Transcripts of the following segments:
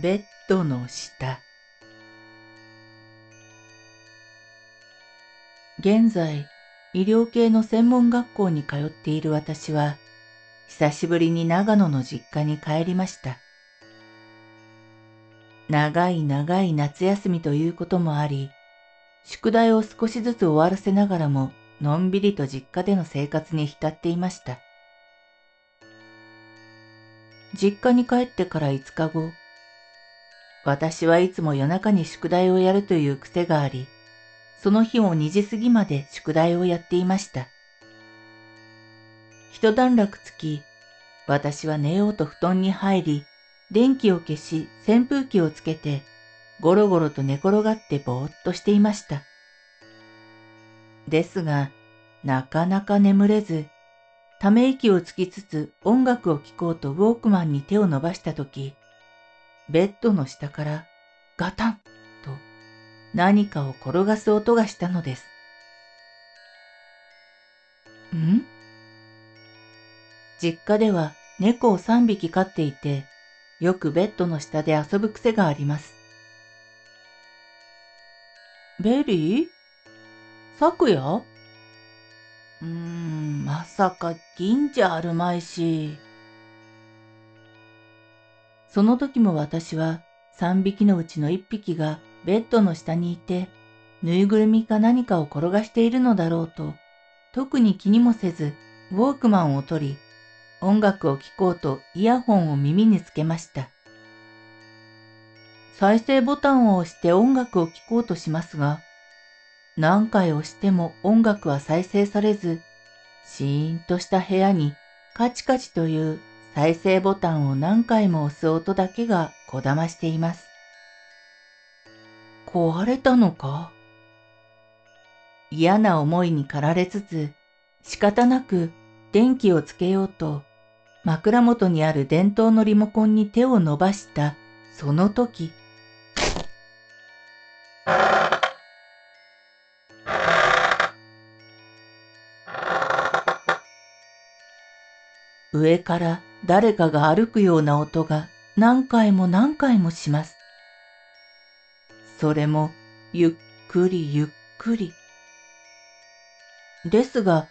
ベッドの下。現在医療系の専門学校に通っている私は久しぶりに長野の実家に帰りました。長い長い夏休みということもあり宿題を少しずつ終わらせながらものんびりと実家での生活に浸っていました。実家に帰ってから5日後私はいつも夜中に宿題をやるという癖があり、その日も2時過ぎまで宿題をやっていました。一段落つき、私は寝ようと布団に入り、電気を消し扇風機をつけて、ゴロゴロと寝転がってぼーっとしていました。ですが、なかなか眠れず、ため息をつきつつ音楽を聴こうとウォークマンに手を伸ばしたとき、ベッドの下からガタンと何かを転がす音がしたのです。ん？実家では猫を3匹飼っていて、よくベッドの下で遊ぶ癖があります。ベリー？昨夜？うーん、まさか銀じゃあるまいし。その時も私は三匹のうちの一匹がベッドの下にいて、ぬいぐるみか何かを転がしているのだろうと、特に気にもせず、ウォークマンを取り、音楽を聴こうとイヤホンを耳につけました。再生ボタンを押して音楽を聴こうとしますが、何回押しても音楽は再生されず、シーンとした部屋にカチカチという再生ボタンを何回も押す音だけがこだましています。壊れたのか？嫌な思いに駆られつつ、仕方なく電気をつけようと、枕元にある電灯のリモコンに手を伸ばしたその時、上から誰かが歩くような音が何回も何回もします。それもゆっくりゆっくり。ですが、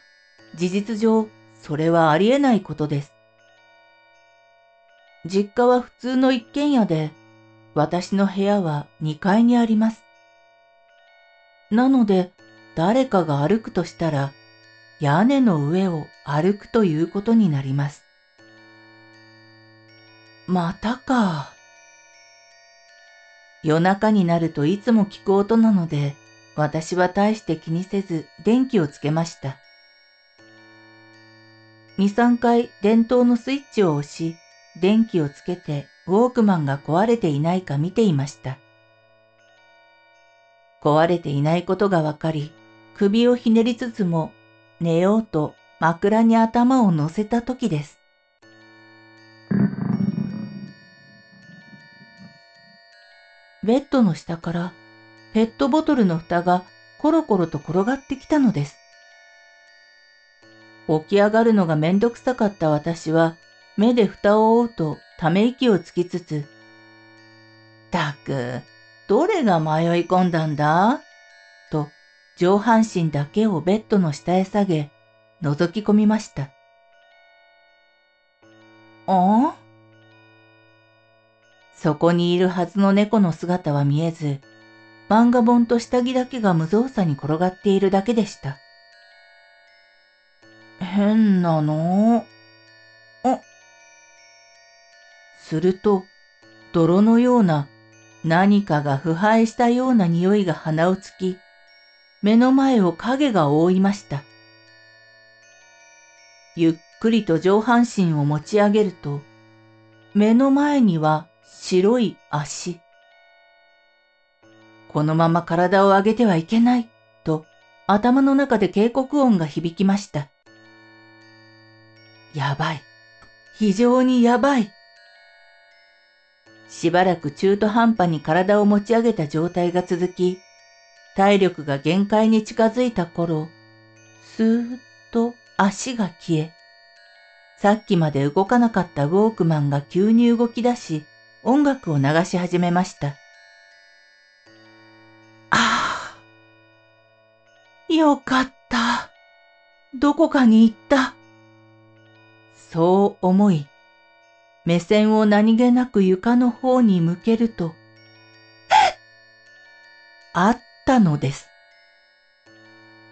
事実上それはありえないことです。実家は普通の一軒家で、私の部屋は2階にあります。なので、誰かが歩くとしたら、屋根の上を歩くということになります。またか。夜中になるといつも聞く音なので、私は大して気にせず電気をつけました。二三回電灯のスイッチを押し、電気をつけてウォークマンが壊れていないか見ていました。壊れていないことがわかり、首をひねりつつも寝ようと枕に頭を乗せた時です。ベッドの下からペットボトルの蓋がコロコロと転がってきたのです。起き上がるのがめんどくさかった私は目で蓋を覆うとため息をつきつつ、たく、どれが迷い込んだんだ？と上半身だけをベッドの下へ下げ、覗き込みました。ああ？そこにいるはずの猫の姿は見えず、漫画本と下着だけが無造作に転がっているだけでした。変なの？あ。すると、泥のような何かが腐敗したような匂いが鼻をつき、目の前を影が覆いました。ゆっくりと上半身を持ち上げると、目の前には白い足。このまま体を上げてはいけない、と頭の中で警告音が響きました。やばい。非常にやばい。しばらく中途半端に体を持ち上げた状態が続き、体力が限界に近づいた頃、スーッと足が消え、さっきまで動かなかったウォークマンが急に動き出し、音楽を流し始めました。ああ、よかった。どこかに行った。そう思い、目線を何気なく床の方に向けると、あったのです。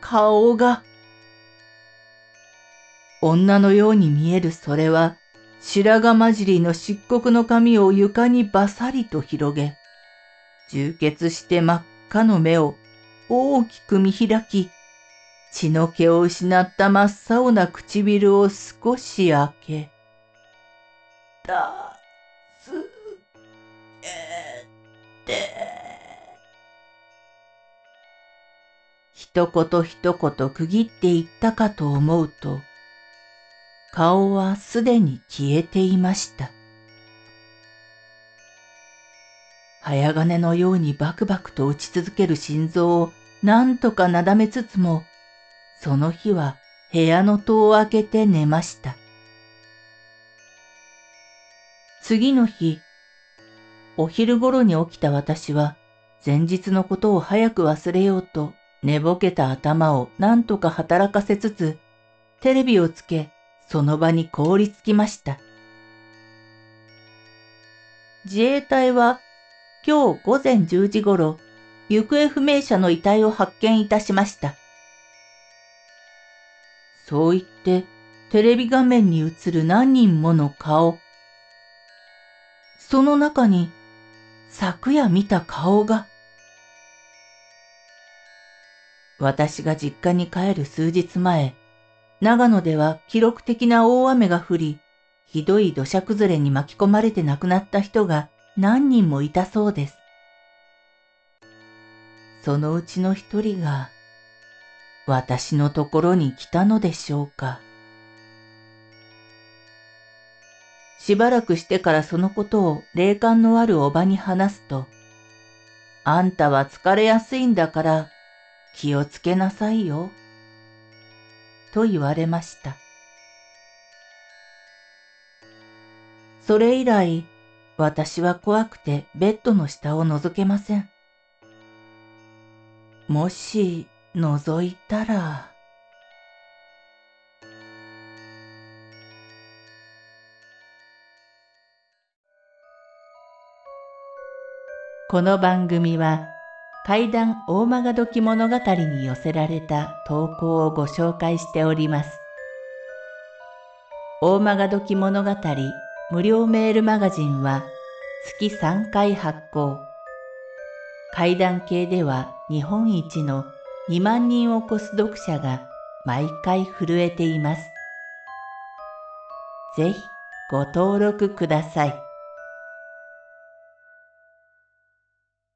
顔が。女のように見えるそれは、白髪混じりの漆黒の髪を床にバサリと広げ、充血して真っ赤の目を大きく見開き、血の気を失った真っ青な唇を少し開け、た、す、え、て、一言一言区切っていったかと思うと、顔はすでに消えていました。早金のようにバクバクと打ち続ける心臓を何とかなだめつつも、その日は部屋の戸を開けて寝ました。次の日、お昼頃に起きた私は、前日のことを早く忘れようと、寝ぼけた頭を何とか働かせつつ、テレビをつけ、その場に凍りつきました。自衛隊は今日午前10時頃、行方不明者の遺体を発見いたしました。そう言って、テレビ画面に映る何人もの顔。その中に、昨夜見た顔が。私が実家に帰る数日前、長野では記録的な大雨が降り、ひどい土砂崩れに巻き込まれて亡くなった人が何人もいたそうです。そのうちの一人が私のところに来たのでしょうか。しばらくしてからそのことを霊感のあるおばに話すと、あんたは疲れやすいんだから気をつけなさいよ。と言われました。それ以来、私は怖くてベッドの下を覗けません。もし覗いたら、この番組は怪談大曲どき物語に寄せられた投稿をご紹介しております。大曲どき物語無料メールマガジンは月3回発行。怪談系では日本一の2万人を超す読者が毎回震えています。ぜひご登録ください。